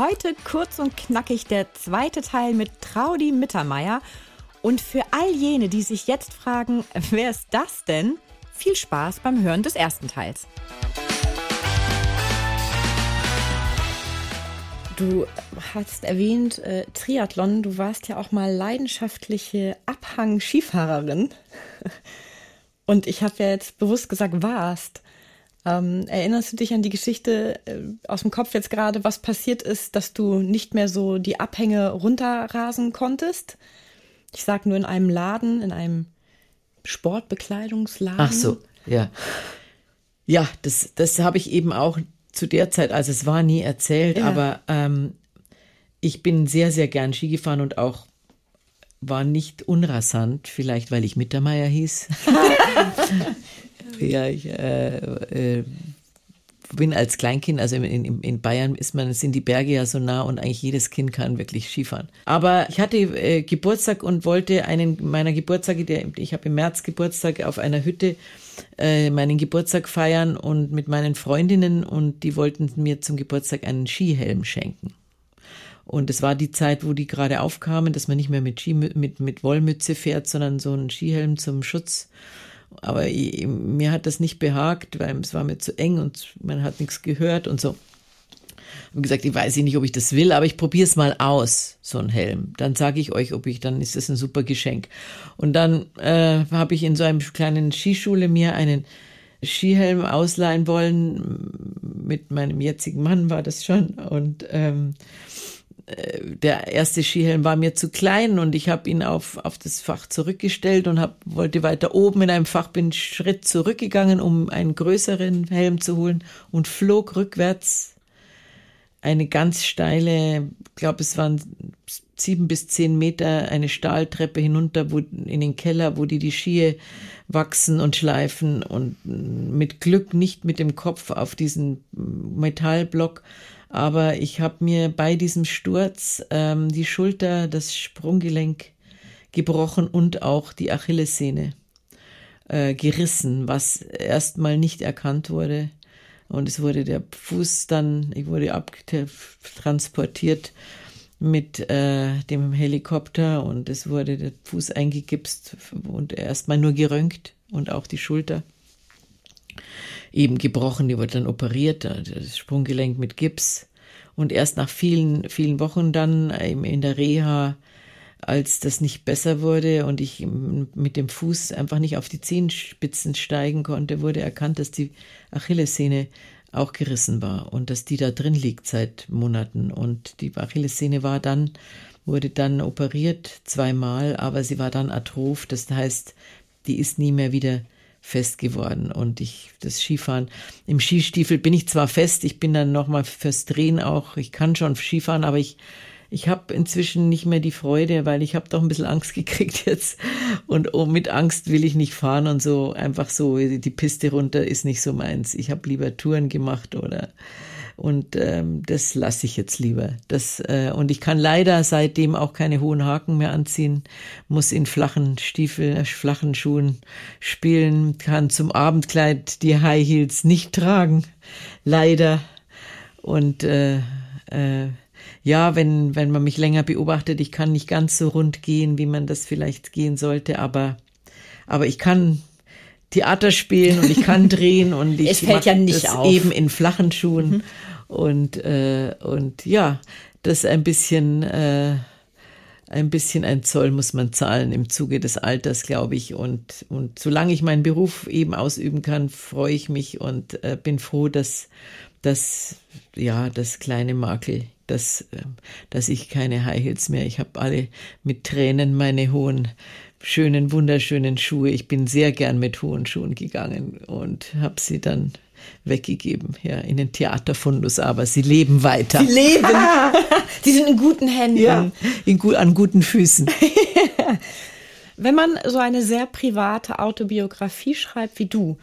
Heute kurz und knackig der zweite Teil mit Traudi Mittermeier. Und für all jene, die sich jetzt fragen, wer ist das denn? Viel Spaß beim Hören des ersten Teils. Du hast erwähnt äh, Triathlon. Du warst ja auch mal leidenschaftliche Abhang-Skifahrerin. Und ich habe ja jetzt bewusst gesagt, warst. Ähm, erinnerst du dich an die Geschichte äh, aus dem Kopf jetzt gerade, was passiert ist, dass du nicht mehr so die Abhänge runterrasen konntest? Ich sag nur in einem Laden, in einem Sportbekleidungsladen. Ach so, ja. Ja, das, das habe ich eben auch zu der Zeit, also es war nie erzählt, ja. aber ähm, ich bin sehr, sehr gern Ski gefahren und auch war nicht unrasant, vielleicht weil ich Mittermeier hieß. ja, ich äh, äh, bin als Kleinkind, also in, in, Bayern ist man, sind die Berge ja so nah und eigentlich jedes Kind kann wirklich Skifahren. Aber ich hatte äh, Geburtstag und wollte einen meiner Geburtstage, der, ich habe im März Geburtstag auf einer Hütte äh, meinen Geburtstag feiern und mit meinen Freundinnen und die wollten mir zum Geburtstag einen Skihelm schenken. Und es war die Zeit, wo die gerade aufkamen, dass man nicht mehr mit, Ski, mit, mit Wollmütze fährt, sondern so einen Skihelm zum Schutz. Aber ich, mir hat das nicht behagt, weil es war mir zu eng und man hat nichts gehört und so. Ich habe gesagt, ich weiß nicht, ob ich das will, aber ich probiere es mal aus, so ein Helm. Dann sage ich euch, ob ich, dann ist das ein super Geschenk. Und dann äh, habe ich in so einem kleinen Skischule mir einen Skihelm ausleihen wollen. Mit meinem jetzigen Mann war das schon. Und ähm, der erste Skihelm war mir zu klein und ich habe ihn auf, auf das Fach zurückgestellt und hab, wollte weiter oben in einem Fach, bin Schritt zurückgegangen, um einen größeren Helm zu holen und flog rückwärts eine ganz steile, glaube es waren sieben bis zehn Meter, eine Stahltreppe hinunter wo, in den Keller, wo die die Skier wachsen und schleifen und mit Glück nicht mit dem Kopf auf diesen Metallblock, aber ich habe mir bei diesem Sturz ähm, die Schulter, das Sprunggelenk gebrochen und auch die Achillessehne äh, gerissen, was erstmal nicht erkannt wurde. Und es wurde der Fuß dann, ich wurde abtransportiert mit äh, dem Helikopter und es wurde der Fuß eingegipst und erstmal nur geröntgt und auch die Schulter eben gebrochen, die wurde dann operiert, das Sprunggelenk mit Gips. Und erst nach vielen, vielen Wochen dann in der Reha, als das nicht besser wurde und ich mit dem Fuß einfach nicht auf die Zehenspitzen steigen konnte, wurde erkannt, dass die Achillessehne auch gerissen war und dass die da drin liegt seit Monaten. Und die Achillessehne war dann, wurde dann operiert zweimal, aber sie war dann atroph. Das heißt, die ist nie mehr wieder fest geworden. Und ich, das Skifahren, im Skistiefel bin ich zwar fest, ich bin dann nochmal fürs Drehen auch, ich kann schon Skifahren, aber ich, ich habe inzwischen nicht mehr die Freude, weil ich habe doch ein bisschen Angst gekriegt jetzt. Und oh, mit Angst will ich nicht fahren und so einfach so, die Piste runter ist nicht so meins. Ich habe lieber Touren gemacht oder und ähm, das lasse ich jetzt lieber. Das, äh, und ich kann leider seitdem auch keine hohen Haken mehr anziehen, muss in flachen Stiefeln, äh, flachen Schuhen spielen, kann zum Abendkleid die High Heels nicht tragen, leider. Und äh, äh, ja, wenn, wenn man mich länger beobachtet, ich kann nicht ganz so rund gehen, wie man das vielleicht gehen sollte, aber, aber ich kann Theater spielen und ich kann drehen und ich es fällt ja nicht auf. eben in flachen Schuhen. Mhm. Und, äh, und ja, das ein bisschen, äh, ein bisschen ein Zoll muss man zahlen im Zuge des Alters, glaube ich. Und, und solange ich meinen Beruf eben ausüben kann, freue ich mich und äh, bin froh, dass, dass, ja, das kleine Makel, dass, äh, dass ich keine High Heels mehr, ich habe alle mit Tränen meine hohen, schönen, wunderschönen Schuhe. Ich bin sehr gern mit hohen Schuhen gegangen und habe sie dann weggegeben, ja, in den Theaterfundus, aber sie leben weiter. Sie leben. sie sind in guten Händen. Ja, in, an guten Füßen. Wenn man so eine sehr private Autobiografie schreibt wie du,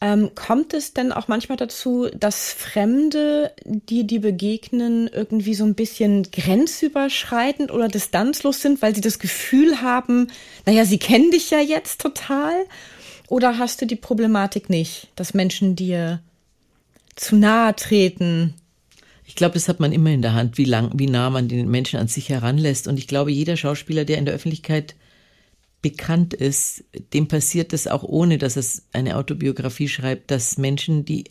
ähm, kommt es denn auch manchmal dazu, dass Fremde, die dir begegnen, irgendwie so ein bisschen grenzüberschreitend oder distanzlos sind, weil sie das Gefühl haben, naja, sie kennen dich ja jetzt total? Oder hast du die Problematik nicht, dass Menschen dir zu nahe treten? Ich glaube, das hat man immer in der Hand, wie lang, wie nah man den Menschen an sich heranlässt. Und ich glaube, jeder Schauspieler, der in der Öffentlichkeit bekannt ist, dem passiert es auch ohne, dass es eine Autobiografie schreibt, dass Menschen, die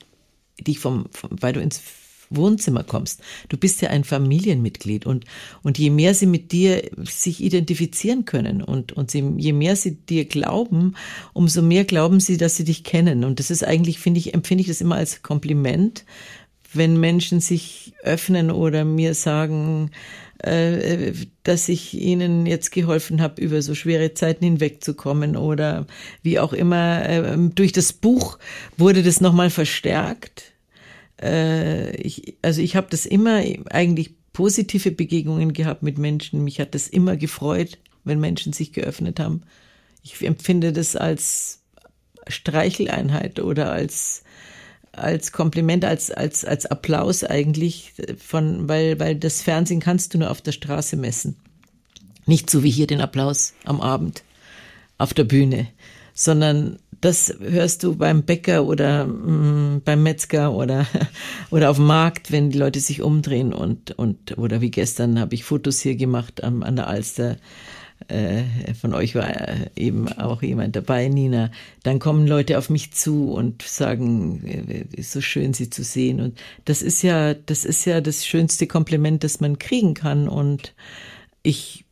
dich vom, vom weil du ins Wohnzimmer kommst. Du bist ja ein Familienmitglied und, und je mehr sie mit dir sich identifizieren können und, und sie, je mehr sie dir glauben, umso mehr glauben sie, dass sie dich kennen. Und das ist eigentlich, finde ich, empfinde ich das immer als Kompliment, wenn Menschen sich öffnen oder mir sagen, äh, dass ich ihnen jetzt geholfen habe, über so schwere Zeiten hinwegzukommen oder wie auch immer. Ähm, durch das Buch wurde das nochmal verstärkt. Äh, ich, also ich habe das immer eigentlich positive Begegnungen gehabt mit Menschen. Mich hat das immer gefreut, wenn Menschen sich geöffnet haben. Ich empfinde das als Streicheleinheit oder als als Kompliment, als, als, als Applaus eigentlich von, weil, weil das Fernsehen kannst du nur auf der Straße messen. Nicht so wie hier den Applaus am Abend auf der Bühne, sondern das hörst du beim Bäcker oder mh, mm, beim Metzger oder, oder auf dem Markt, wenn die Leute sich umdrehen und, und, oder wie gestern habe ich Fotos hier gemacht am, an der Alster äh, von euch war eben auch jemand dabei, Nina, dann kommen Leute auf mich zu und sagen, äh, ist so schön, sie zu sehen. Und das ist ja, das ist ja das schönste Kompliment, das man kriegen kann. Und ich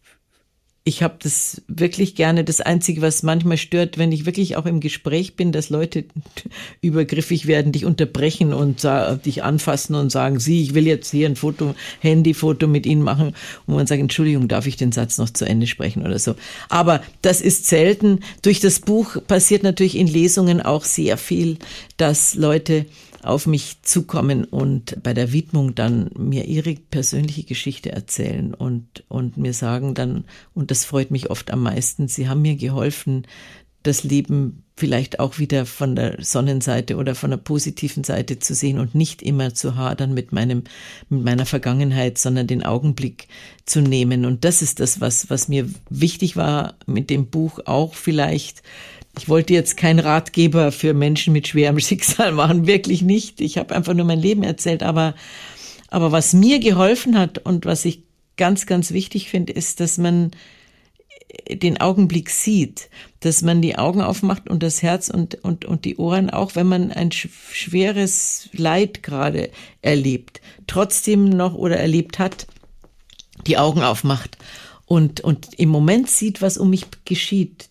ich habe das wirklich gerne. Das Einzige, was manchmal stört, wenn ich wirklich auch im Gespräch bin, dass Leute übergriffig werden, dich unterbrechen und dich anfassen und sagen, sie, ich will jetzt hier ein Foto, Handyfoto mit Ihnen machen. Und man sagt, Entschuldigung, darf ich den Satz noch zu Ende sprechen oder so. Aber das ist selten. Durch das Buch passiert natürlich in Lesungen auch sehr viel, dass Leute auf mich zukommen und bei der Widmung dann mir ihre persönliche Geschichte erzählen und, und mir sagen dann, und das freut mich oft am meisten, sie haben mir geholfen, das Leben vielleicht auch wieder von der Sonnenseite oder von der positiven Seite zu sehen und nicht immer zu hadern mit meinem, mit meiner Vergangenheit, sondern den Augenblick zu nehmen. Und das ist das, was, was mir wichtig war mit dem Buch auch vielleicht, ich wollte jetzt kein Ratgeber für Menschen mit schwerem Schicksal machen, wirklich nicht. Ich habe einfach nur mein Leben erzählt, aber aber was mir geholfen hat und was ich ganz ganz wichtig finde, ist, dass man den Augenblick sieht, dass man die Augen aufmacht und das Herz und, und, und die Ohren, auch wenn man ein schweres Leid gerade erlebt, trotzdem noch oder erlebt hat, die Augen aufmacht und, und im Moment sieht, was um mich geschieht,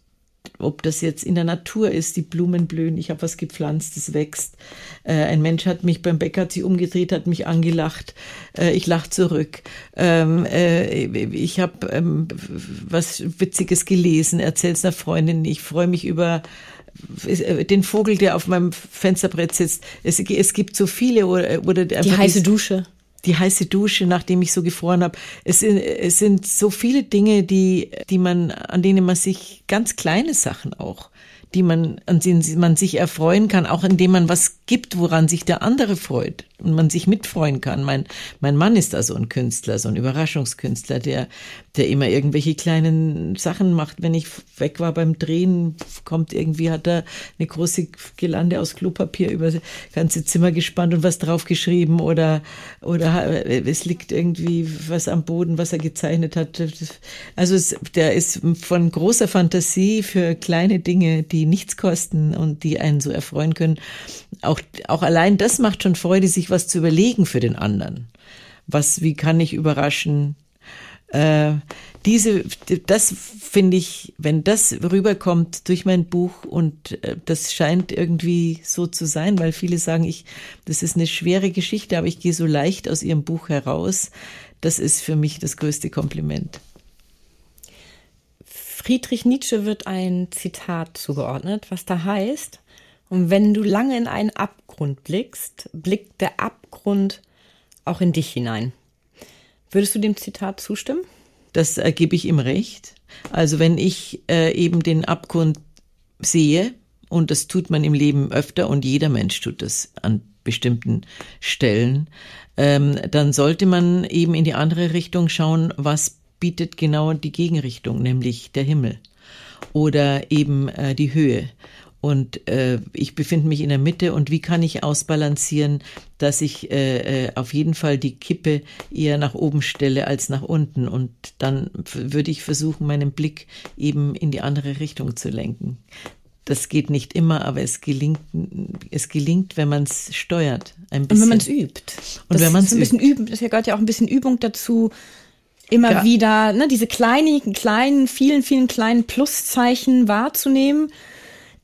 ob das jetzt in der Natur ist, die Blumen blühen, ich habe was gepflanzt, es wächst. Äh, ein Mensch hat mich beim Bäcker, hat sich umgedreht, hat mich angelacht, äh, ich lach zurück. Ähm, äh, ich habe ähm, was Witziges gelesen, erzähl's einer Freundin, ich freue mich über äh, den Vogel, der auf meinem Fensterbrett sitzt. Es, es gibt so viele oder, oder die heiße Dusche die heiße Dusche, nachdem ich so gefroren habe. Es sind, es sind so viele Dinge, die, die man, an denen man sich ganz kleine Sachen auch, die man, an denen man sich erfreuen kann, auch indem man was gibt, woran sich der andere freut und man sich mitfreuen kann. Mein, mein Mann ist da so ein Künstler, so ein Überraschungskünstler, der, der immer irgendwelche kleinen Sachen macht. Wenn ich weg war beim Drehen, kommt irgendwie, hat er eine große Gelande aus Klopapier über das ganze Zimmer gespannt und was draufgeschrieben oder, oder es liegt irgendwie was am Boden, was er gezeichnet hat. Also es, der ist von großer Fantasie für kleine Dinge, die nichts kosten und die einen so erfreuen können. Auch, auch allein das macht schon Freude, sich was zu überlegen für den anderen. Was, wie kann ich überraschen? Äh, diese, das finde ich, wenn das rüberkommt durch mein Buch und äh, das scheint irgendwie so zu sein, weil viele sagen, ich, das ist eine schwere Geschichte, aber ich gehe so leicht aus ihrem Buch heraus. Das ist für mich das größte Kompliment. Friedrich Nietzsche wird ein Zitat zugeordnet, was da heißt, Und wenn du lange in einen Abgrund blickst, blickt der Abgrund auch in dich hinein. Würdest du dem Zitat zustimmen? Das äh, gebe ich ihm recht. Also wenn ich äh, eben den Abgrund sehe, und das tut man im Leben öfter und jeder Mensch tut das an bestimmten Stellen, ähm, dann sollte man eben in die andere Richtung schauen, was bietet genau die Gegenrichtung, nämlich der Himmel oder eben äh, die Höhe. Und äh, ich befinde mich in der Mitte und wie kann ich ausbalancieren, dass ich äh, äh, auf jeden Fall die Kippe eher nach oben stelle als nach unten. Und dann würde ich versuchen, meinen Blick eben in die andere Richtung zu lenken. Das geht nicht immer, aber es gelingt, es gelingt, wenn man es steuert. Ein bisschen. Und wenn man es übt. Und das wenn man es übt. Üben, das gehört ja auch ein bisschen Übung dazu, immer ja. wieder ne, diese kleinen, kleinen, vielen, vielen kleinen Pluszeichen wahrzunehmen,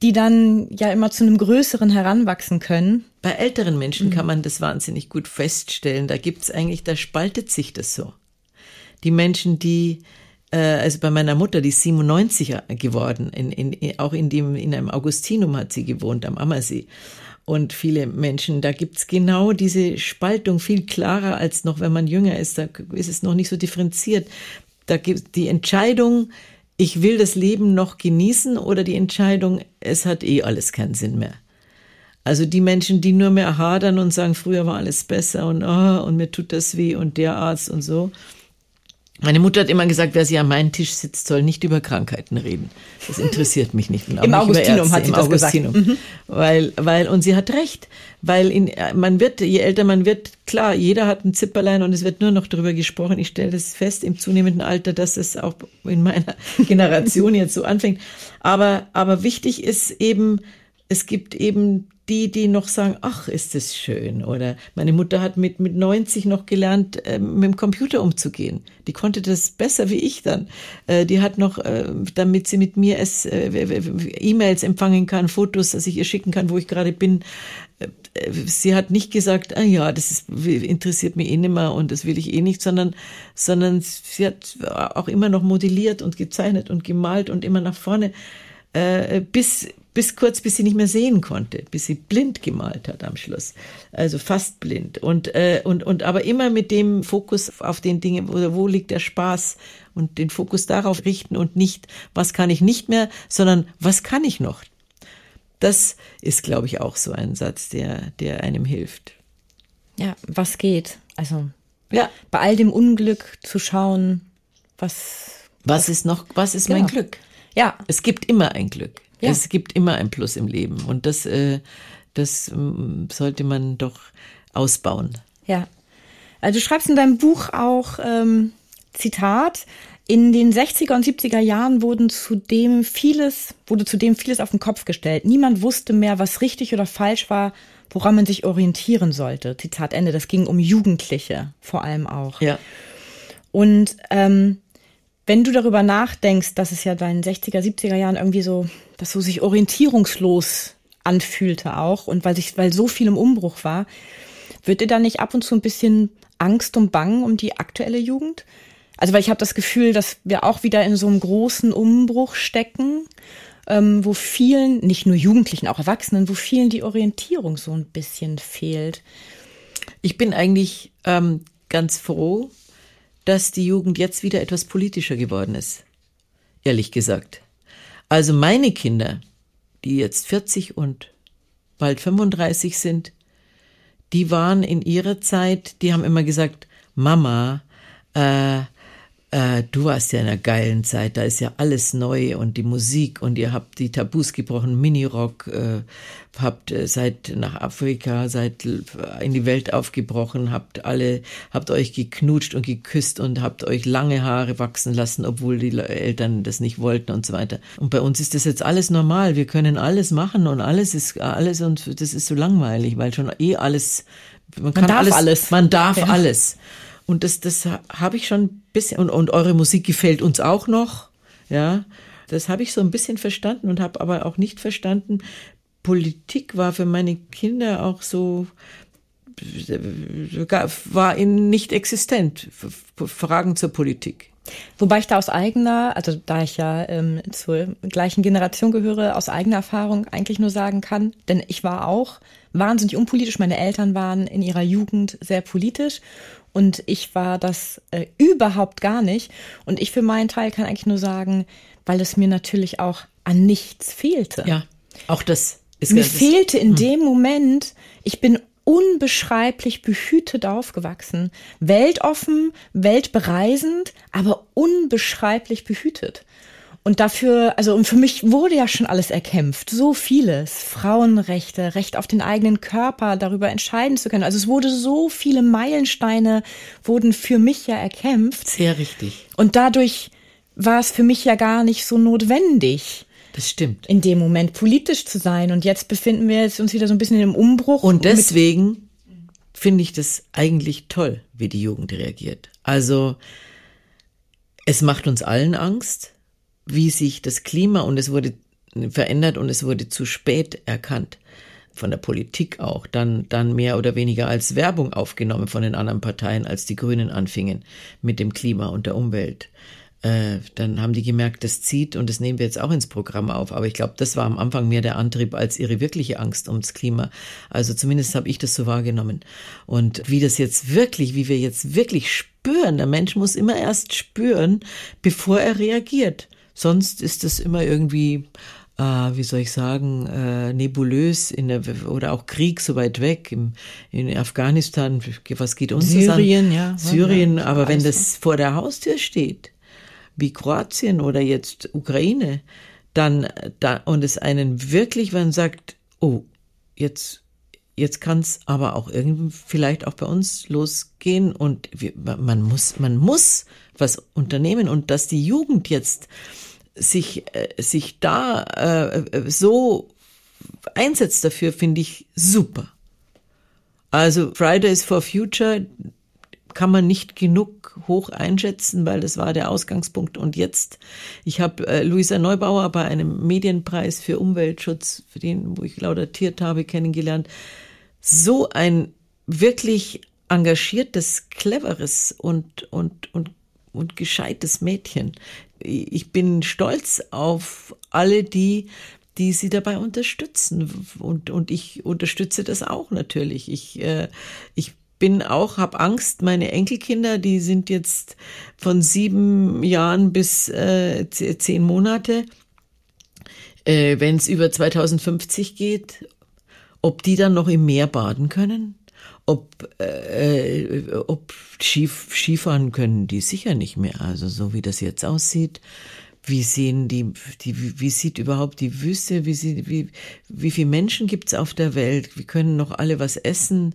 die dann ja immer zu einem größeren heranwachsen können. Bei älteren Menschen mhm. kann man das wahnsinnig gut feststellen. Da gibt's eigentlich, da spaltet sich das so. Die Menschen, die äh, also bei meiner Mutter, die ist 97 geworden, in, in, auch in dem, in einem Augustinum hat sie gewohnt, am Ammersee. Und viele Menschen, da gibt's genau diese Spaltung viel klarer als noch, wenn man jünger ist. Da ist es noch nicht so differenziert. Da gibt die Entscheidung, ich will das Leben noch genießen oder die Entscheidung, es hat eh alles keinen Sinn mehr. Also die Menschen, die nur mehr hadern und sagen, früher war alles besser und, oh, und mir tut das weh und der Arzt und so, meine Mutter hat immer gesagt, wer sie an meinem Tisch sitzt, soll nicht über Krankheiten reden. Das interessiert mich nicht. Und auch Im nicht Augustinum hat sie das Augustinum. gesagt. Mhm. Weil, weil, und sie hat recht. Weil in, man wird, je älter man wird, klar, jeder hat ein Zipperlein und es wird nur noch darüber gesprochen. Ich stelle das fest im zunehmenden Alter, dass es auch in meiner Generation jetzt so anfängt. Aber, aber wichtig ist eben, es gibt eben die, die noch sagen, ach, ist das schön. Oder meine Mutter hat mit, mit 90 noch gelernt, äh, mit dem Computer umzugehen. Die konnte das besser wie ich dann. Äh, die hat noch, äh, damit sie mit mir es äh, E-Mails empfangen kann, Fotos, dass ich ihr schicken kann, wo ich gerade bin. Äh, sie hat nicht gesagt, ah ja, das ist, interessiert mich eh nicht mehr und das will ich eh nicht, sondern, sondern sie hat auch immer noch modelliert und gezeichnet und gemalt und immer nach vorne, äh, bis, bis kurz, bis sie nicht mehr sehen konnte, bis sie blind gemalt hat am Schluss, also fast blind und äh, und und aber immer mit dem Fokus auf den Dingen, wo, wo liegt der Spaß und den Fokus darauf richten und nicht, was kann ich nicht mehr, sondern was kann ich noch. Das ist, glaube ich, auch so ein Satz, der der einem hilft. Ja, was geht? Also ja, bei all dem Unglück zu schauen, was was ist noch, was ist genau. mein Glück? Ja, es gibt immer ein Glück. Ja. Es gibt immer ein Plus im Leben und das, äh, das äh, sollte man doch ausbauen. Ja. Also du schreibst in deinem Buch auch ähm, Zitat. In den 60er und 70er Jahren wurden zudem vieles, wurde zudem vieles auf den Kopf gestellt. Niemand wusste mehr, was richtig oder falsch war, woran man sich orientieren sollte. Zitat Ende. Das ging um Jugendliche vor allem auch. Ja. Und ähm, wenn du darüber nachdenkst, dass es ja bei den 60er, 70er Jahren irgendwie so, dass so sich orientierungslos anfühlte auch und weil sich, weil so viel im Umbruch war, wird dir da nicht ab und zu ein bisschen Angst und Bangen um die aktuelle Jugend? Also weil ich habe das Gefühl, dass wir auch wieder in so einem großen Umbruch stecken, ähm, wo vielen, nicht nur Jugendlichen, auch Erwachsenen, wo vielen die Orientierung so ein bisschen fehlt. Ich bin eigentlich ähm, ganz froh, dass die Jugend jetzt wieder etwas politischer geworden ist. Ehrlich gesagt. Also meine Kinder, die jetzt 40 und bald 35 sind, die waren in ihrer Zeit, die haben immer gesagt, Mama, äh, äh, du warst ja in einer geilen Zeit, da ist ja alles neu und die Musik und ihr habt die Tabus gebrochen, Minirock, äh, habt äh, seid nach Afrika, seid in die Welt aufgebrochen, habt alle, habt euch geknutscht und geküsst und habt euch lange Haare wachsen lassen, obwohl die Eltern das nicht wollten und so weiter. Und bei uns ist das jetzt alles normal. Wir können alles machen und alles ist alles und das ist so langweilig, weil schon eh alles, man, man kann darf alles, alles, man darf ja. alles. Und das, das habe ich schon ein bisschen, und, und eure Musik gefällt uns auch noch, ja. Das habe ich so ein bisschen verstanden und habe aber auch nicht verstanden, Politik war für meine Kinder auch so, war ihnen nicht existent, Fragen zur Politik. Wobei ich da aus eigener, also da ich ja ähm, zur gleichen Generation gehöre, aus eigener Erfahrung eigentlich nur sagen kann, denn ich war auch wahnsinnig unpolitisch. Meine Eltern waren in ihrer Jugend sehr politisch und ich war das äh, überhaupt gar nicht. Und ich für meinen Teil kann eigentlich nur sagen, weil es mir natürlich auch an nichts fehlte. Ja, auch das ist Mir fehlte in hm. dem Moment, ich bin unbeschreiblich behütet aufgewachsen. Weltoffen, weltbereisend, aber unbeschreiblich behütet. Und dafür, also und für mich wurde ja schon alles erkämpft, so vieles. Frauenrechte, Recht auf den eigenen Körper, darüber entscheiden zu können. Also es wurde so viele Meilensteine wurden für mich ja erkämpft. Sehr richtig. Und dadurch war es für mich ja gar nicht so notwendig, das stimmt. In dem Moment politisch zu sein. Und jetzt befinden wir uns wieder so ein bisschen im Umbruch. Und deswegen finde ich das eigentlich toll, wie die Jugend reagiert. Also, es macht uns allen Angst, wie sich das Klima und es wurde verändert und es wurde zu spät erkannt. Von der Politik auch, dann, dann mehr oder weniger als Werbung aufgenommen von den anderen Parteien, als die Grünen anfingen mit dem Klima und der Umwelt äh, dann haben die gemerkt, das zieht und das nehmen wir jetzt auch ins Programm auf. Aber ich glaube, das war am Anfang mehr der Antrieb als ihre wirkliche Angst ums Klima. Also zumindest habe ich das so wahrgenommen. Und wie das jetzt wirklich, wie wir jetzt wirklich spüren, der Mensch muss immer erst spüren, bevor er reagiert. Sonst ist das immer irgendwie äh, wie soll ich sagen, äh, nebulös in der, oder auch Krieg so weit weg im, in Afghanistan, was geht uns Syrien, an? ja. Syrien, ja, aber wenn das vor der Haustür steht, wie Kroatien oder jetzt Ukraine, dann da und es einen wirklich, wenn man sagt, oh, jetzt jetzt kann es aber auch irgendwie vielleicht auch bei uns losgehen und wir, man muss man muss was unternehmen und dass die Jugend jetzt sich äh, sich da äh, so einsetzt dafür finde ich super. Also Fridays for Future kann man nicht genug hoch einschätzen, weil das war der Ausgangspunkt. Und jetzt, ich habe äh, Luisa Neubauer bei einem Medienpreis für Umweltschutz, für den, wo ich laudatiert habe, kennengelernt. So ein wirklich engagiertes, cleveres und, und, und, und gescheites Mädchen. Ich bin stolz auf alle, die die sie dabei unterstützen. Und, und ich unterstütze das auch natürlich. Ich, äh, ich bin auch, habe Angst, meine Enkelkinder, die sind jetzt von sieben Jahren bis äh, zehn Monate, äh, wenn es über 2050 geht, ob die dann noch im Meer baden können, ob, äh, ob Skif Skifahren können die sicher nicht mehr. Also so wie das jetzt aussieht, wie sehen die, die wie sieht überhaupt die Wüste, wie, sie, wie, wie viele Menschen gibt's auf der Welt, wie können noch alle was essen,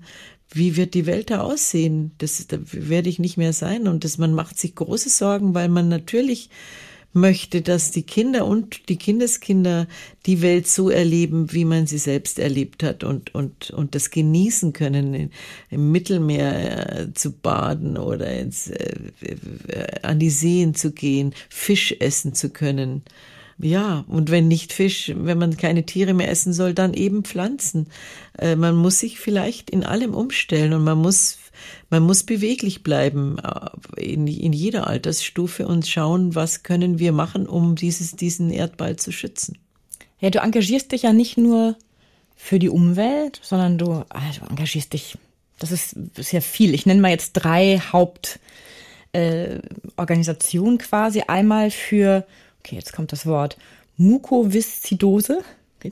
wie wird die Welt da aussehen? Das, da werde ich nicht mehr sein. Und das, man macht sich große Sorgen, weil man natürlich möchte, dass die Kinder und die Kindeskinder die Welt so erleben, wie man sie selbst erlebt hat und, und, und das genießen können, im Mittelmeer äh, zu baden oder ins, äh, äh, an die Seen zu gehen, Fisch essen zu können. Ja, und wenn nicht Fisch, wenn man keine Tiere mehr essen soll, dann eben Pflanzen. Äh, man muss sich vielleicht in allem umstellen und man muss, man muss beweglich bleiben äh, in, in jeder Altersstufe und schauen, was können wir machen, um dieses, diesen Erdball zu schützen. Ja, du engagierst dich ja nicht nur für die Umwelt, sondern du, also du engagierst dich, das ist, ist ja viel. Ich nenne mal jetzt drei Hauptorganisationen äh, quasi. Einmal für okay, jetzt kommt das Wort, Mukoviszidose.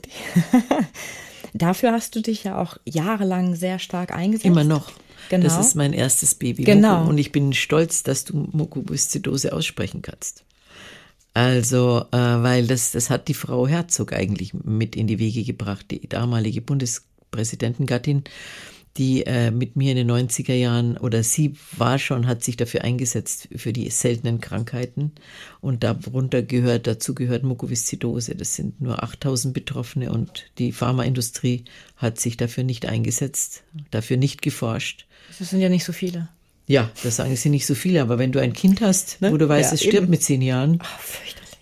Dafür hast du dich ja auch jahrelang sehr stark eingesetzt. Immer noch. Genau. Das ist mein erstes Baby. Genau. Und ich bin stolz, dass du Mukoviszidose aussprechen kannst. Also, äh, weil das, das hat die Frau Herzog eigentlich mit in die Wege gebracht, die damalige Bundespräsidentengattin die äh, mit mir in den 90er Jahren oder sie war schon, hat sich dafür eingesetzt für die seltenen Krankheiten und darunter gehört, dazu gehört Mukoviszidose. Das sind nur 8000 Betroffene und die Pharmaindustrie hat sich dafür nicht eingesetzt, dafür nicht geforscht. Das sind ja nicht so viele. Ja, das sagen sie nicht so viele, aber wenn du ein Kind hast, ne? wo du weißt, ja, es stirbt eben. mit zehn Jahren, Ach,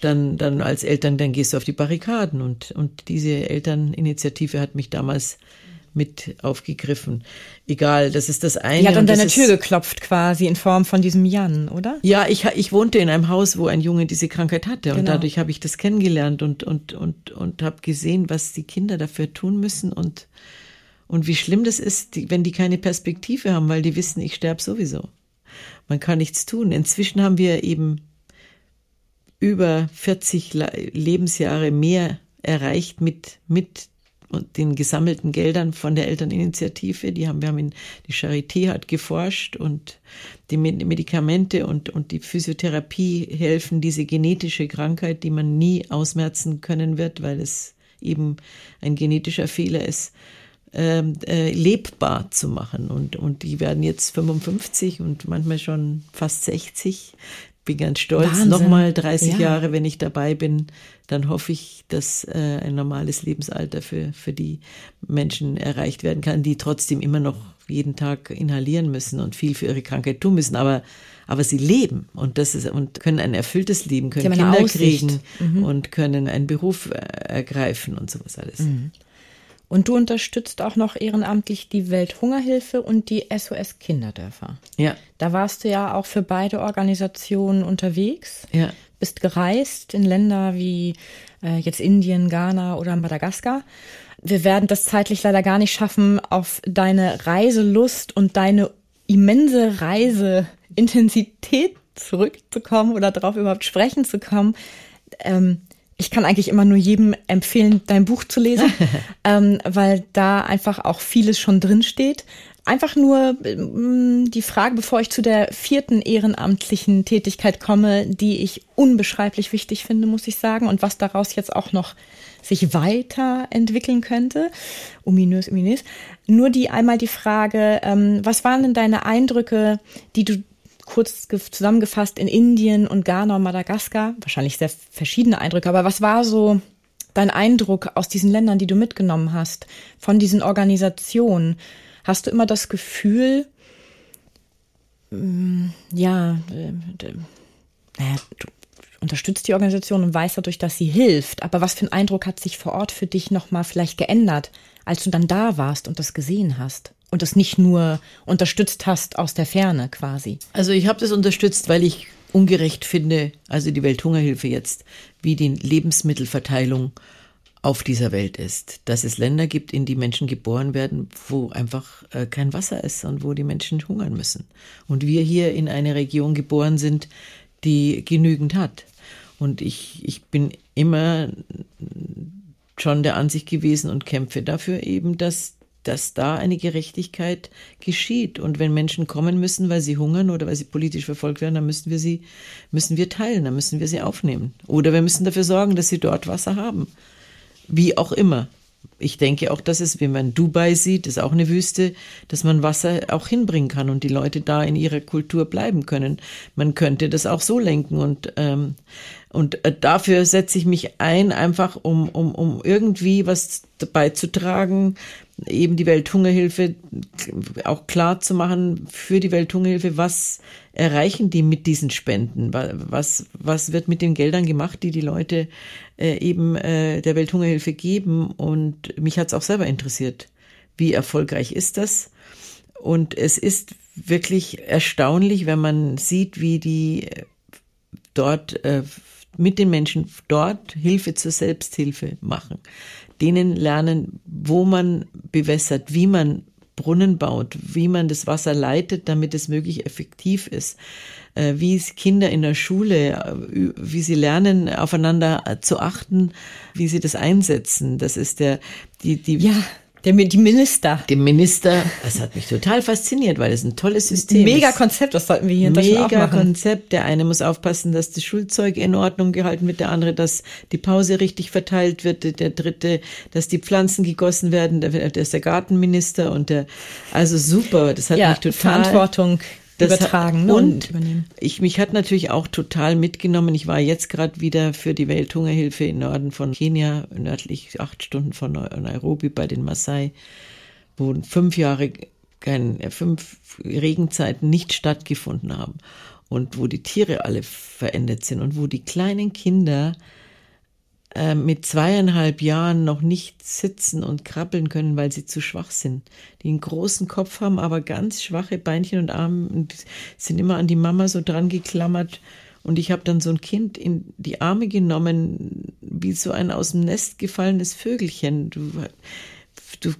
dann, dann als Eltern, dann gehst du auf die Barrikaden und, und diese Elterninitiative hat mich damals mit aufgegriffen. Egal, das ist das eine. Die hat an deine ist, Tür geklopft quasi in Form von diesem Jan, oder? Ja, ich, ich wohnte in einem Haus, wo ein Junge diese Krankheit hatte und Genau. dadurch habe ich das kennengelernt und, und, und, und habe gesehen, was die Kinder dafür tun müssen und, und wie schlimm das ist, wenn die keine Perspektive haben, weil die wissen, ich sterbe sowieso. Man kann nichts tun. Inzwischen haben wir eben über 40 La- Lebensjahre mehr erreicht mit, mit und den gesammelten Geldern von der Elterninitiative. Die haben, wir haben in, die Charité hat geforscht und die Me- Medikamente und, und die Physiotherapie helfen, diese genetische Krankheit, die man nie ausmerzen können wird, weil es eben ein genetischer Fehler ist, ähm, äh, lebbar zu machen. Und, und die werden jetzt 55 und manchmal schon fast 60. Bin ganz stolz. Nochmal 30 Ja. Jahre, wenn ich dabei bin, dann hoffe ich, dass äh, ein normales Lebensalter für, für die Menschen erreicht werden kann, die trotzdem immer noch jeden Tag inhalieren müssen und viel für ihre Krankheit tun müssen. Aber, aber sie leben und das ist und können ein erfülltes Leben, können Kinder Aussicht. kriegen und können einen Beruf äh, ergreifen und sowas alles. Und du unterstützt auch noch ehrenamtlich die Welthungerhilfe und die SOS Kinderdörfer. Ja, Da warst du ja auch für beide Organisationen unterwegs. ja. Bist gereist in Länder wie äh, jetzt Indien, Ghana oder Madagaskar. Wir werden das zeitlich leider gar nicht schaffen, auf deine Reiselust und deine immense Reiseintensität zurückzukommen oder darauf überhaupt sprechen zu kommen. Ähm, ich kann eigentlich immer nur jedem empfehlen, dein Buch zu lesen, ähm, weil da einfach auch vieles schon drin steht. Einfach nur ähm, die Frage, bevor ich zu der vierten ehrenamtlichen Tätigkeit komme, die ich unbeschreiblich wichtig finde, muss ich sagen, und was daraus jetzt auch noch sich weiterentwickeln könnte. Ominös, ominös. Nur die einmal die Frage, ähm, was waren denn deine Eindrücke, die du kurz ge- zusammengefasst in Indien und Ghana und Madagaskar? Wahrscheinlich sehr verschiedene Eindrücke, aber was war so dein Eindruck aus diesen Ländern, die du mitgenommen hast, von diesen Organisationen? Hast du immer das Gefühl, mm, ja, äh, naja, du unterstützt die Organisation und weißt dadurch, dass sie hilft. Aber was für ein Eindruck hat sich vor Ort für dich nochmal vielleicht geändert, als du dann da warst und das gesehen hast? Und das nicht nur unterstützt hast aus der Ferne quasi. Also ich habe das unterstützt, weil ich ungerecht finde, also die Welthungerhilfe jetzt, wie die Lebensmittelverteilung auf dieser Welt ist. Dass es Länder gibt, in die Menschen geboren werden, wo einfach äh, kein Wasser ist und wo die Menschen hungern müssen. Und wir hier in eine Region geboren sind, die genügend hat. Und ich, ich bin immer schon der Ansicht gewesen und kämpfe dafür eben, dass, dass da eine Gerechtigkeit geschieht. Und wenn Menschen kommen müssen, weil sie hungern oder weil sie politisch verfolgt werden, dann müssen wir sie, müssen wir teilen, dann müssen wir sie aufnehmen. Oder wir müssen dafür sorgen, dass sie dort Wasser haben. Wie auch immer. Ich denke auch, dass es, wenn man Dubai sieht, ist auch eine Wüste, dass man Wasser auch hinbringen kann und die Leute da in ihrer Kultur bleiben können. Man könnte das auch so lenken und ähm, und äh, dafür setze ich mich ein, einfach um um um irgendwie was beizutragen, eben die Welthungerhilfe auch klar zu machen für die Welthungerhilfe, was erreichen die mit diesen Spenden? Wa- Was, was wird mit den Geldern gemacht, die die Leute äh, eben äh, der Welthungerhilfe geben? Und mich hat es auch selber interessiert. Wie erfolgreich ist das? Und es ist wirklich erstaunlich, wenn man sieht, wie die dort äh, mit den Menschen dort Hilfe zur Selbsthilfe machen. Denen lernen, wo man bewässert, wie man Brunnen baut, wie man das Wasser leitet, damit es möglich effektiv ist, äh, wie es Kinder in der Schule, äh, wie sie lernen, aufeinander äh, zu achten, wie sie das einsetzen. Das ist der, die, die, Ja, der, die Minister. dem Minister, das hat mich total fasziniert, weil es ein tolles System Mega ist. Konzept, das sollten wir hier in Deutschland Mega. Konzept. Der eine muss aufpassen, dass das Schulzeug in Ordnung gehalten wird, der andere, dass die Pause richtig verteilt wird, der dritte, dass die Pflanzen gegossen werden, der, der ist der Gartenminister und der, also super, das hat ja, mich total Verantwortung das übertragen hat, ne, und übernehmen. ich mich hat natürlich auch total mitgenommen. Ich war jetzt gerade wieder für die Welthungerhilfe im Norden von Kenia, nördlich acht Stunden von Nairobi bei den Maasai, wo fünf Jahre kein, fünf Regenzeiten nicht stattgefunden haben und wo die Tiere alle verendet sind und wo die kleinen Kinder äh, mit zweieinhalb Jahren noch nicht sitzen und krabbeln können, weil sie zu schwach sind. Die einen großen Kopf haben, aber ganz schwache Beinchen und Arme und sind immer an die Mama so dran geklammert. Und ich habe dann so ein Kind in die Arme genommen, wie so ein aus dem Nest gefallenes Vögelchen. Du, du,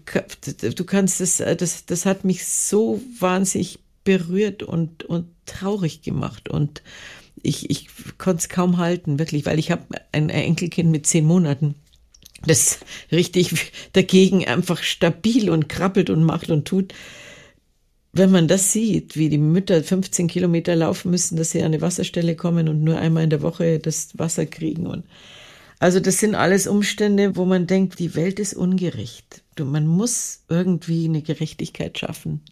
du kannst das, das, das hat mich so wahnsinnig berührt und, und traurig gemacht. Und ich, ich konnte es kaum halten, wirklich, weil ich habe ein Enkelkind mit zehn Monaten, das richtig dagegen einfach stabil und krabbelt und macht und tut. Wenn man das sieht, wie die Mütter 15 Kilometer laufen müssen, dass sie an eine Wasserstelle kommen und nur einmal in der Woche das Wasser kriegen und also das sind alles Umstände, wo man denkt, die Welt ist ungerecht. Man muss irgendwie eine Gerechtigkeit schaffen.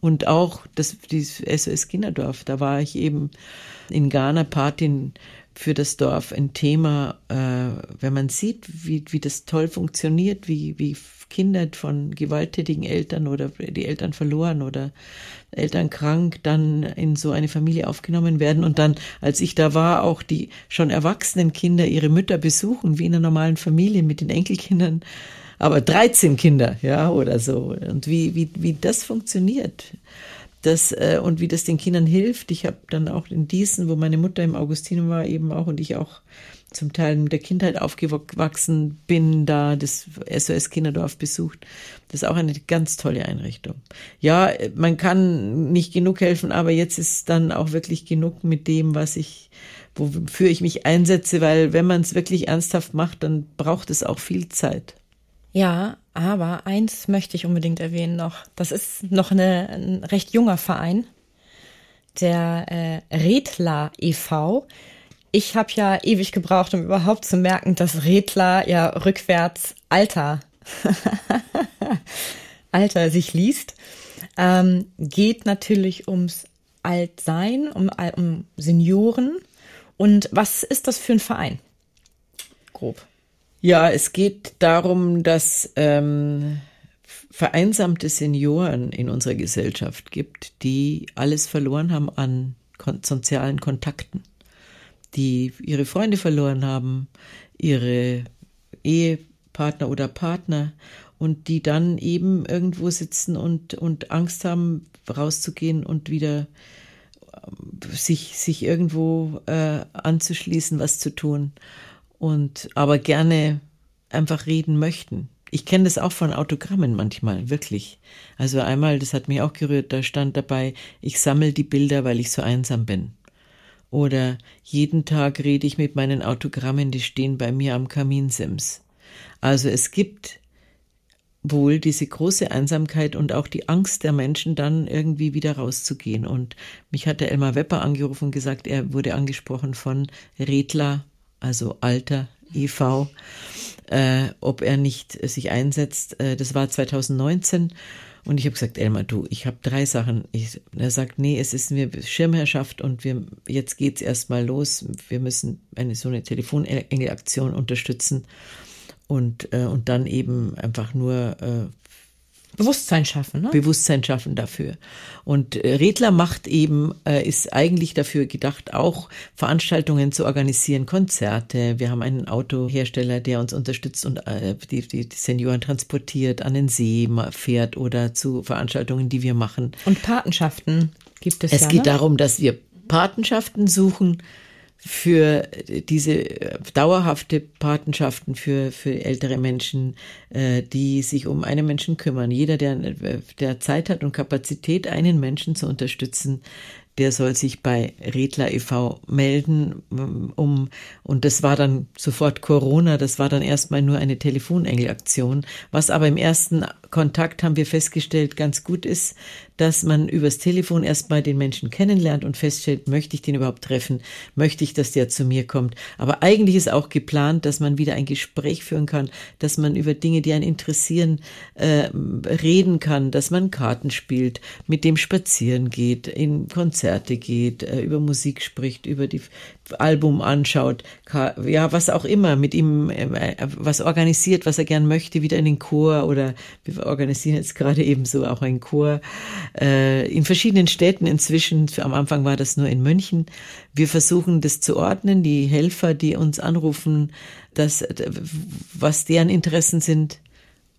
Und auch das, dieses SOS Kinderdorf, da war ich eben in Ghana Patin für das Dorf ein Thema, äh, wenn man sieht, wie, wie das toll funktioniert, wie, wie Kinder von gewalttätigen Eltern oder die Eltern verloren oder Eltern krank dann in so eine Familie aufgenommen werden und dann, als ich da war, auch die schon erwachsenen Kinder ihre Mütter besuchen, wie in einer normalen Familie mit den Enkelkindern aber 13 Kinder, ja, oder so. Und wie, wie, wie das funktioniert. Das, äh, und wie das den Kindern hilft. Ich habe dann auch in Diesen, wo meine Mutter im Augustinum war, eben auch und ich auch zum Teil mit der Kindheit aufgewachsen bin, da das SOS Kinderdorf besucht. Das ist auch eine ganz tolle Einrichtung. Ja, man kann nicht genug helfen, aber jetzt ist dann auch wirklich genug mit dem, was ich, wofür ich mich einsetze, weil wenn man es wirklich ernsthaft macht, dann braucht es auch viel Zeit. Ja, aber eins möchte ich unbedingt erwähnen noch. Das ist noch eine, ein recht junger Verein, der äh, Redler e.V. Ich habe ja ewig gebraucht, um überhaupt zu merken, dass Redler ja rückwärts Alter, Alter sich liest. Ähm, geht natürlich ums Altsein, um, um Senioren. Und was ist das für ein Verein? Grob. Ja, es geht darum, dass ähm, vereinsamte Senioren in unserer Gesellschaft gibt, die alles verloren haben an kon sozialen Kontakten, die ihre Freunde verloren haben, ihre Ehepartner oder Partner und die dann eben irgendwo sitzen und, und Angst haben, rauszugehen und wieder ähm, sich, sich irgendwo äh, anzuschließen, was zu tun und aber gerne einfach reden möchten. Ich kenne das auch von Autogrammen manchmal, wirklich. Also einmal, das hat mich auch gerührt, da stand dabei, ich sammle die Bilder, weil ich so einsam bin. Oder jeden Tag rede ich mit meinen Autogrammen, die stehen bei mir am Kaminsims. Also es gibt wohl diese große Einsamkeit und auch die Angst der Menschen, dann irgendwie wieder rauszugehen. Und mich hat der Elmar Wepper angerufen und gesagt, er wurde angesprochen von Redler also Alter e.V., äh, ob er nicht sich einsetzt. Äh, das war 2019 und ich habe gesagt, Elmar, du, ich habe drei Sachen. Ich, er sagt, nee, es ist eine Schirmherrschaft und wir jetzt geht's erstmal los. Wir müssen eine so eine Telefonengelaktion unterstützen und äh, und dann eben einfach nur äh, Bewusstsein schaffen, ne? Bewusstsein schaffen dafür. Und äh, Redler macht eben, äh, ist eigentlich dafür gedacht, auch Veranstaltungen zu organisieren, Konzerte. Wir haben einen Autohersteller, der uns unterstützt und äh, die, die, die Senioren transportiert, an den See fährt oder zu Veranstaltungen, die wir machen. Und Patenschaften gibt es. Es ja, geht ne? darum, dass wir Patenschaften suchen, für diese dauerhafte Patenschaften für, für ältere Menschen, äh, die sich um einen Menschen kümmern. Jeder, der, der Zeit hat und Kapazität, einen Menschen zu unterstützen, der soll sich bei Redler e.V. melden, um, und das war dann sofort Corona, das war dann erstmal nur eine Telefonengelaktion. Was aber im ersten Kontakt haben wir festgestellt, ganz gut ist, dass man übers Telefon erstmal den Menschen kennenlernt und feststellt, möchte ich den überhaupt treffen, möchte ich, dass der zu mir kommt. Aber eigentlich ist auch geplant, dass man wieder ein Gespräch führen kann, dass man über Dinge, die einen interessieren, äh, reden kann, dass man Karten spielt, mit dem spazieren geht, in Konzerte geht, äh, über Musik spricht, über die Album anschaut, ja, was auch immer, mit ihm äh, was organisiert, was er gern möchte, wieder in den Chor oder wir organisieren jetzt gerade ebenso auch einen Chor äh, in verschiedenen Städten inzwischen. Am Anfang war das nur in München. Wir versuchen das zu ordnen, die Helfer, die uns anrufen, das, was deren Interessen sind,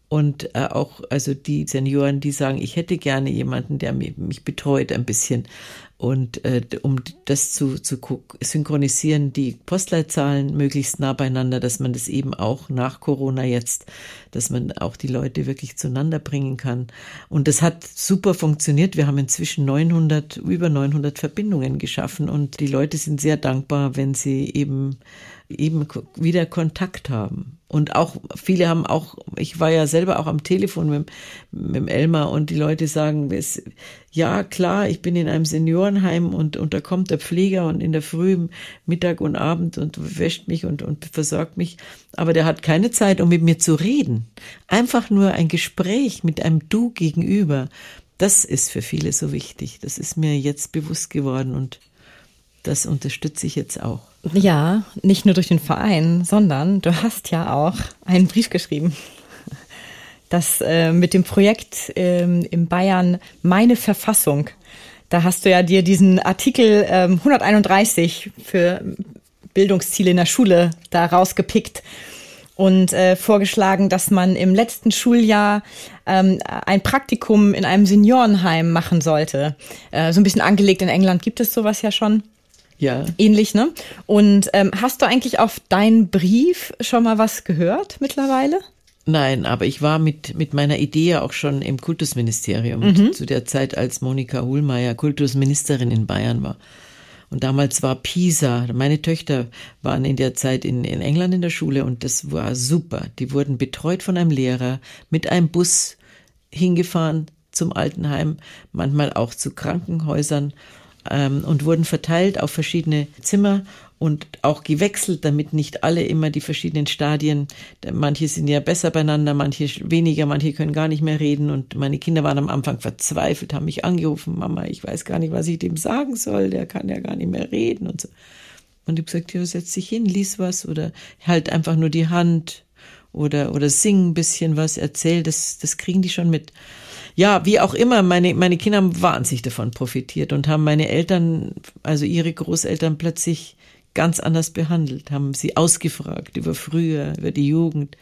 und äh, auch also die Senioren, die sagen, ich hätte gerne jemanden, der mich, mich betreut ein bisschen. Und äh, um das zu, zu synchronisieren, die Postleitzahlen möglichst nah beieinander, dass man das eben auch nach Corona jetzt, dass man auch die Leute wirklich zueinander bringen kann. Und das hat super funktioniert. Wir haben inzwischen 900, über 900 Verbindungen geschaffen und die Leute sind sehr dankbar, wenn sie eben eben wieder Kontakt haben. Und auch, viele haben auch, ich war ja selber auch am Telefon mit, mit Elmar und die Leute sagen, ja klar, ich bin in einem Seniorenheim und, und da kommt der Pfleger und in der Früh, Mittag und Abend und wäscht mich und, und versorgt mich. Aber der hat keine Zeit, um mit mir zu reden. Einfach nur ein Gespräch mit einem Du gegenüber. Das ist für viele so wichtig. Das ist mir jetzt bewusst geworden und das unterstütze ich jetzt auch. Ja, nicht nur durch den Verein, sondern du hast ja auch einen Brief geschrieben. Das äh, mit dem Projekt ähm, in Bayern Meine Verfassung. Da hast du ja dir diesen Artikel ähm, 131 für Bildungsziele in der Schule da rausgepickt und äh, vorgeschlagen, dass man im letzten Schuljahr ähm, ein Praktikum in einem Seniorenheim machen sollte. Äh, so ein bisschen angelegt in England gibt es sowas ja schon. Ja. Ähnlich, ne? Und ähm, hast du eigentlich auf deinen Brief schon mal was gehört mittlerweile? Nein, aber ich war mit, mit meiner Idee auch schon im Kultusministerium mhm. zu der Zeit, als Monika Hohlmeier Kultusministerin in Bayern war. Und damals war Pisa, meine Töchter waren in der Zeit in, in England in der Schule und das war super. Die wurden betreut von einem Lehrer, mit einem Bus hingefahren zum Altenheim, manchmal auch zu Krankenhäusern ähm, und wurden verteilt auf verschiedene Zimmer und auch gewechselt, damit nicht alle immer die verschiedenen Stadien, manche sind ja besser beieinander, manche weniger, manche können gar nicht mehr reden und meine Kinder waren am Anfang verzweifelt, haben mich angerufen, Mama, ich weiß gar nicht, was ich dem sagen soll, der kann ja gar nicht mehr reden und so. Und ich habe gesagt, ja, setz dich hin, lies was oder halt einfach nur die Hand oder, oder sing ein bisschen was, erzähl, das, das kriegen die schon mit ja, wie auch immer, meine, meine Kinder haben wahnsinnig davon profitiert und haben meine Eltern, also ihre Großeltern plötzlich ganz anders behandelt, haben sie ausgefragt über früher, über die Jugend.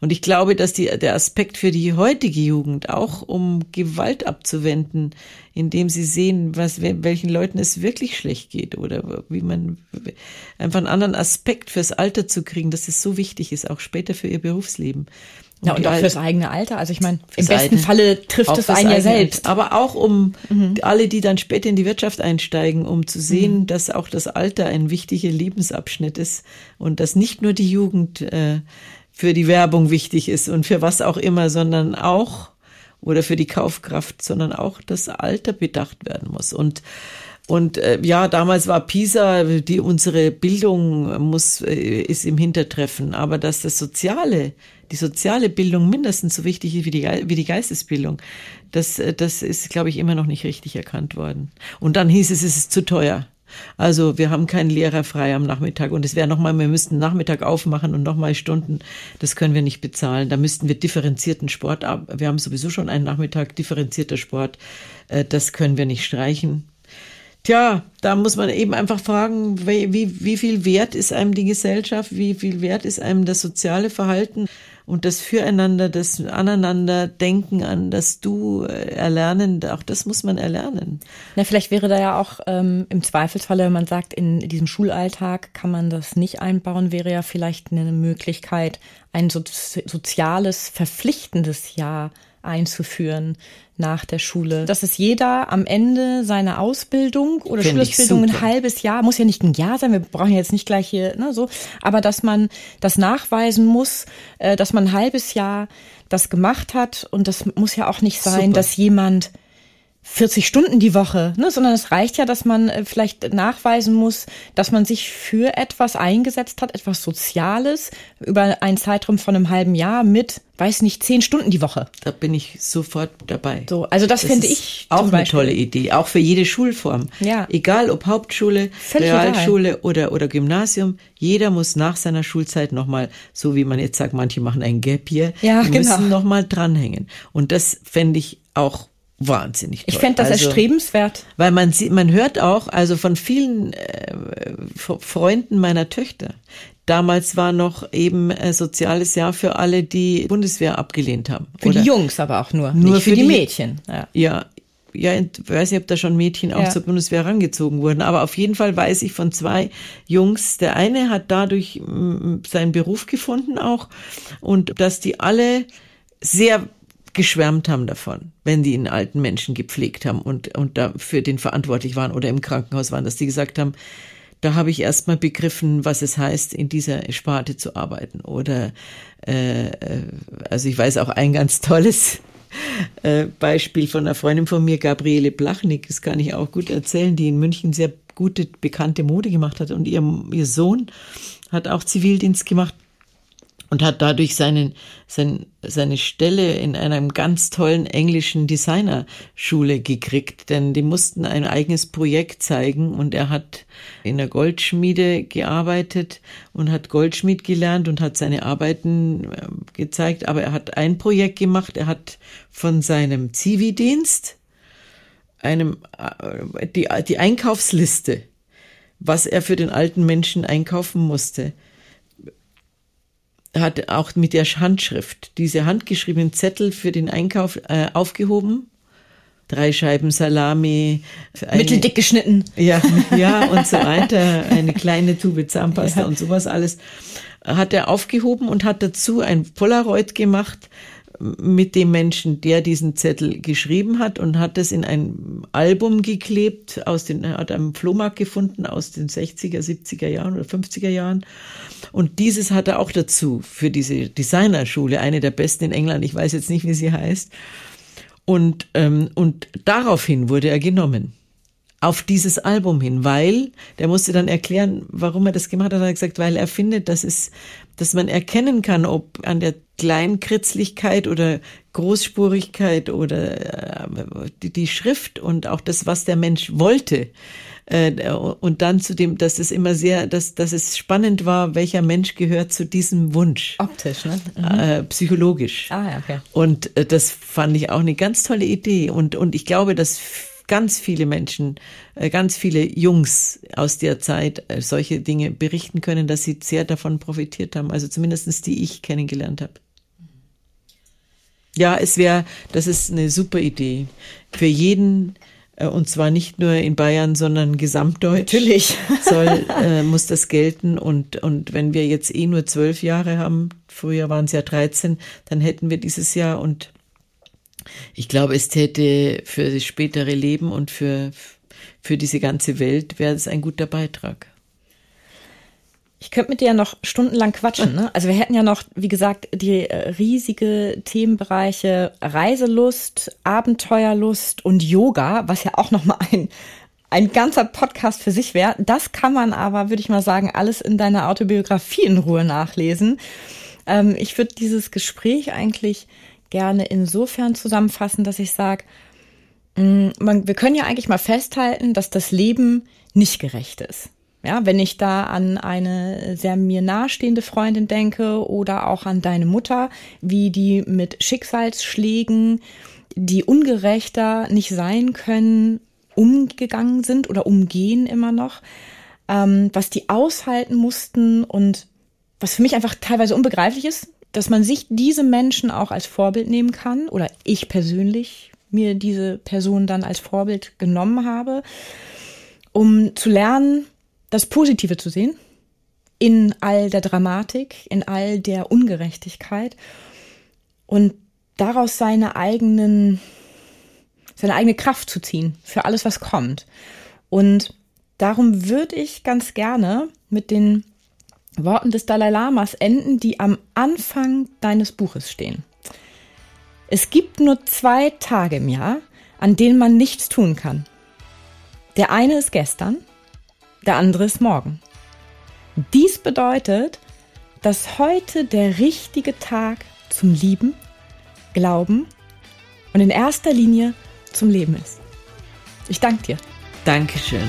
Und ich glaube, dass die, der Aspekt für die heutige Jugend auch um Gewalt abzuwenden, indem sie sehen, was, welchen Leuten es wirklich schlecht geht oder wie man einfach einen anderen Aspekt fürs Alter zu kriegen, dass es so wichtig ist, auch später für ihr Berufsleben. Ja, und auch fürs eigene Alter. Also ich meine, im besten eigene, Falle trifft es einen ja selbst. Aber auch um mhm. alle, die dann später in die Wirtschaft einsteigen, um zu sehen, mhm. dass auch das Alter ein wichtiger Lebensabschnitt ist und dass nicht nur die Jugend äh, für die Werbung wichtig ist und für was auch immer, sondern auch oder für die Kaufkraft, sondern auch das Alter bedacht werden muss. Und und äh, ja, damals war Pisa, die unsere Bildung muss äh, ist im Hintertreffen, aber dass das Soziale die soziale Bildung mindestens so wichtig ist wie die, wie die Geistesbildung. Das, äh, das ist, glaube ich, immer noch nicht richtig erkannt worden. Und dann hieß es, es ist zu teuer. Also wir haben keinen Lehrer frei am Nachmittag und es wäre nochmal, wir müssten Nachmittag aufmachen und nochmal Stunden, das können wir nicht bezahlen. Da müssten wir differenzierten Sport ab. Wir haben sowieso schon einen Nachmittag differenzierter Sport. Äh, das können wir nicht streichen. Tja, da muss man eben einfach fragen, wie, wie, wie viel wert ist einem die Gesellschaft, wie viel wert ist einem das soziale Verhalten und das Füreinander, das Aneinander denken an das Du erlernen, auch das muss man erlernen. Na, vielleicht wäre da ja auch ähm, im Zweifelsfalle, wenn man sagt, in diesem Schulalltag kann man das nicht einbauen, wäre ja vielleicht eine Möglichkeit, ein so, soziales, verpflichtendes Jahr einzuführen nach der Schule. Dass es jeder am Ende seiner Ausbildung oder Find Schulausbildung ein halbes Jahr, muss ja nicht ein Jahr sein, wir brauchen jetzt nicht gleich hier, ne, so, aber dass man das nachweisen muss, äh, dass man ein halbes Jahr das gemacht hat und das muss ja auch nicht sein, Super. dass jemand 40 Stunden die Woche, ne, sondern es reicht ja, dass man äh, vielleicht nachweisen muss, dass man sich für etwas eingesetzt hat, etwas Soziales über einen Zeitraum von einem halben Jahr mit, weiß nicht, zehn Stunden die Woche. Da bin ich sofort dabei. So, also das, das finde ich auch eine tolle Idee, auch für jede Schulform. Ja. Egal ob Hauptschule, Völlig Realschule egal. oder oder Gymnasium, jeder muss nach seiner Schulzeit nochmal, so wie man jetzt sagt, manche machen ein Gap hier, ja, müssen genau. nochmal dranhängen. Und das fände ich auch wahnsinnig toll. Ich fände das also, erstrebenswert. Weil man sieht, man hört auch, also von vielen äh, Freunden meiner Töchter, damals war noch eben äh, soziales Jahr für alle, die Bundeswehr abgelehnt haben. Für Oder die Jungs aber auch nur, nur für, für die, die, Mädchen. Ja. ja. Ja, ich weiß nicht, ob da schon Mädchen auch ja. zur Bundeswehr herangezogen wurden, aber auf jeden Fall weiß ich von zwei Jungs. Der eine hat dadurch seinen Beruf gefunden auch und dass die alle sehr geschwärmt haben davon, wenn die einen alten Menschen gepflegt haben und, und dafür den verantwortlich waren oder im Krankenhaus waren, dass die gesagt haben, da habe ich erstmal begriffen, was es heißt, in dieser Sparte zu arbeiten. Oder äh, äh, also ich weiß auch ein ganz tolles äh, Beispiel von einer Freundin von mir, Gabriele Blachnik, das kann ich auch gut erzählen, die in München sehr gute, bekannte Mode gemacht hat und ihr, ihr Sohn hat auch Zivildienst gemacht und hat dadurch seinen, sein, seine Stelle in einer ganz tollen englischen Designerschule gekriegt, denn die mussten ein eigenes Projekt zeigen und er hat in der Goldschmiede gearbeitet und hat Goldschmied gelernt und hat seine Arbeiten äh, gezeigt, aber er hat ein Projekt gemacht, er hat von seinem Zivildienst einem, äh, die, die Einkaufsliste, was er für den alten Menschen einkaufen musste, hat auch mit der Handschrift diese handgeschriebenen Zettel für den Einkauf äh, aufgehoben. Drei Scheiben Salami. Eine, Mitteldick geschnitten. Ja, ja, und so weiter. Eine kleine Tube Zahnpasta ja. und sowas alles. Hat er aufgehoben und hat dazu ein Polaroid gemacht mit dem Menschen, der diesen Zettel geschrieben hat und hat es in ein Album geklebt, aus den, hat einem Flohmarkt gefunden aus den 60er, 70er Jahren oder 50er Jahren. Und dieses hat er auch dazu für diese Designerschule, eine der besten in England, ich weiß jetzt nicht, wie sie heißt. Und, ähm, und daraufhin wurde er genommen auf dieses Album hin, weil der musste dann erklären, warum er das gemacht hat. Er hat gesagt, weil er findet, dass es, dass man erkennen kann, ob an der Kleinkritzlichkeit oder Großspurigkeit oder äh, die, die Schrift und auch das, was der Mensch wollte, äh, und dann zu dem, dass es immer sehr, dass, dass es spannend war, welcher Mensch gehört zu diesem Wunsch. Optisch, ne? Mhm. Äh, psychologisch. Ah, ja, okay. Und das fand ich auch eine ganz tolle Idee. Und, und ich glaube, dass ganz viele Menschen, äh, ganz viele Jungs aus der Zeit äh, solche Dinge berichten können, dass sie sehr davon profitiert haben. Also zumindestens die ich kennengelernt habe. Ja, es wäre, das ist eine super Idee. Für jeden, äh, und zwar nicht nur in Bayern, sondern gesamtdeutsch. Natürlich. soll, äh, muss das gelten. Und, und wenn wir jetzt eh nur zwölf Jahre haben, früher waren es ja 13, dann hätten wir dieses Jahr und ich glaube, es täte für das spätere Leben und für, für diese ganze Welt wäre es ein guter Beitrag. Ich könnte mit dir ja noch stundenlang quatschen. Ne? Also wir hätten ja noch, wie gesagt, die äh, riesige Themenbereiche Reiselust, Abenteuerlust und Yoga, was ja auch noch mal ein ein ganzer Podcast für sich wäre. Das kann man aber, würde ich mal sagen, alles in deiner Autobiografie in Ruhe nachlesen. Ähm, ich würde dieses Gespräch eigentlich gerne insofern zusammenfassen, dass ich sage, mm, wir können ja eigentlich mal festhalten, dass das Leben nicht gerecht ist. Ja, wenn ich da an eine sehr mir nahestehende Freundin denke oder auch an deine Mutter, wie die mit Schicksalsschlägen, die ungerechter nicht sein können, umgegangen sind oder umgehen immer noch, ähm, was die aushalten mussten und was für mich einfach teilweise unbegreiflich ist, dass man sich diese Menschen auch als Vorbild nehmen kann oder ich persönlich mir diese Person dann als Vorbild genommen habe, um zu lernen, das Positive zu sehen in all der Dramatik, in all der Ungerechtigkeit und daraus seine eigenen, seine eigene Kraft zu ziehen für alles, was kommt. Und darum würde ich ganz gerne mit den Worten des Dalai Lamas enden, die am Anfang deines Buches stehen. Es gibt nur zwei Tage im Jahr, an denen man nichts tun kann. Der eine ist gestern, der andere ist morgen. Dies bedeutet, dass heute der richtige Tag zum Lieben, Glauben und in erster Linie zum Leben ist. Ich danke dir. Dankeschön.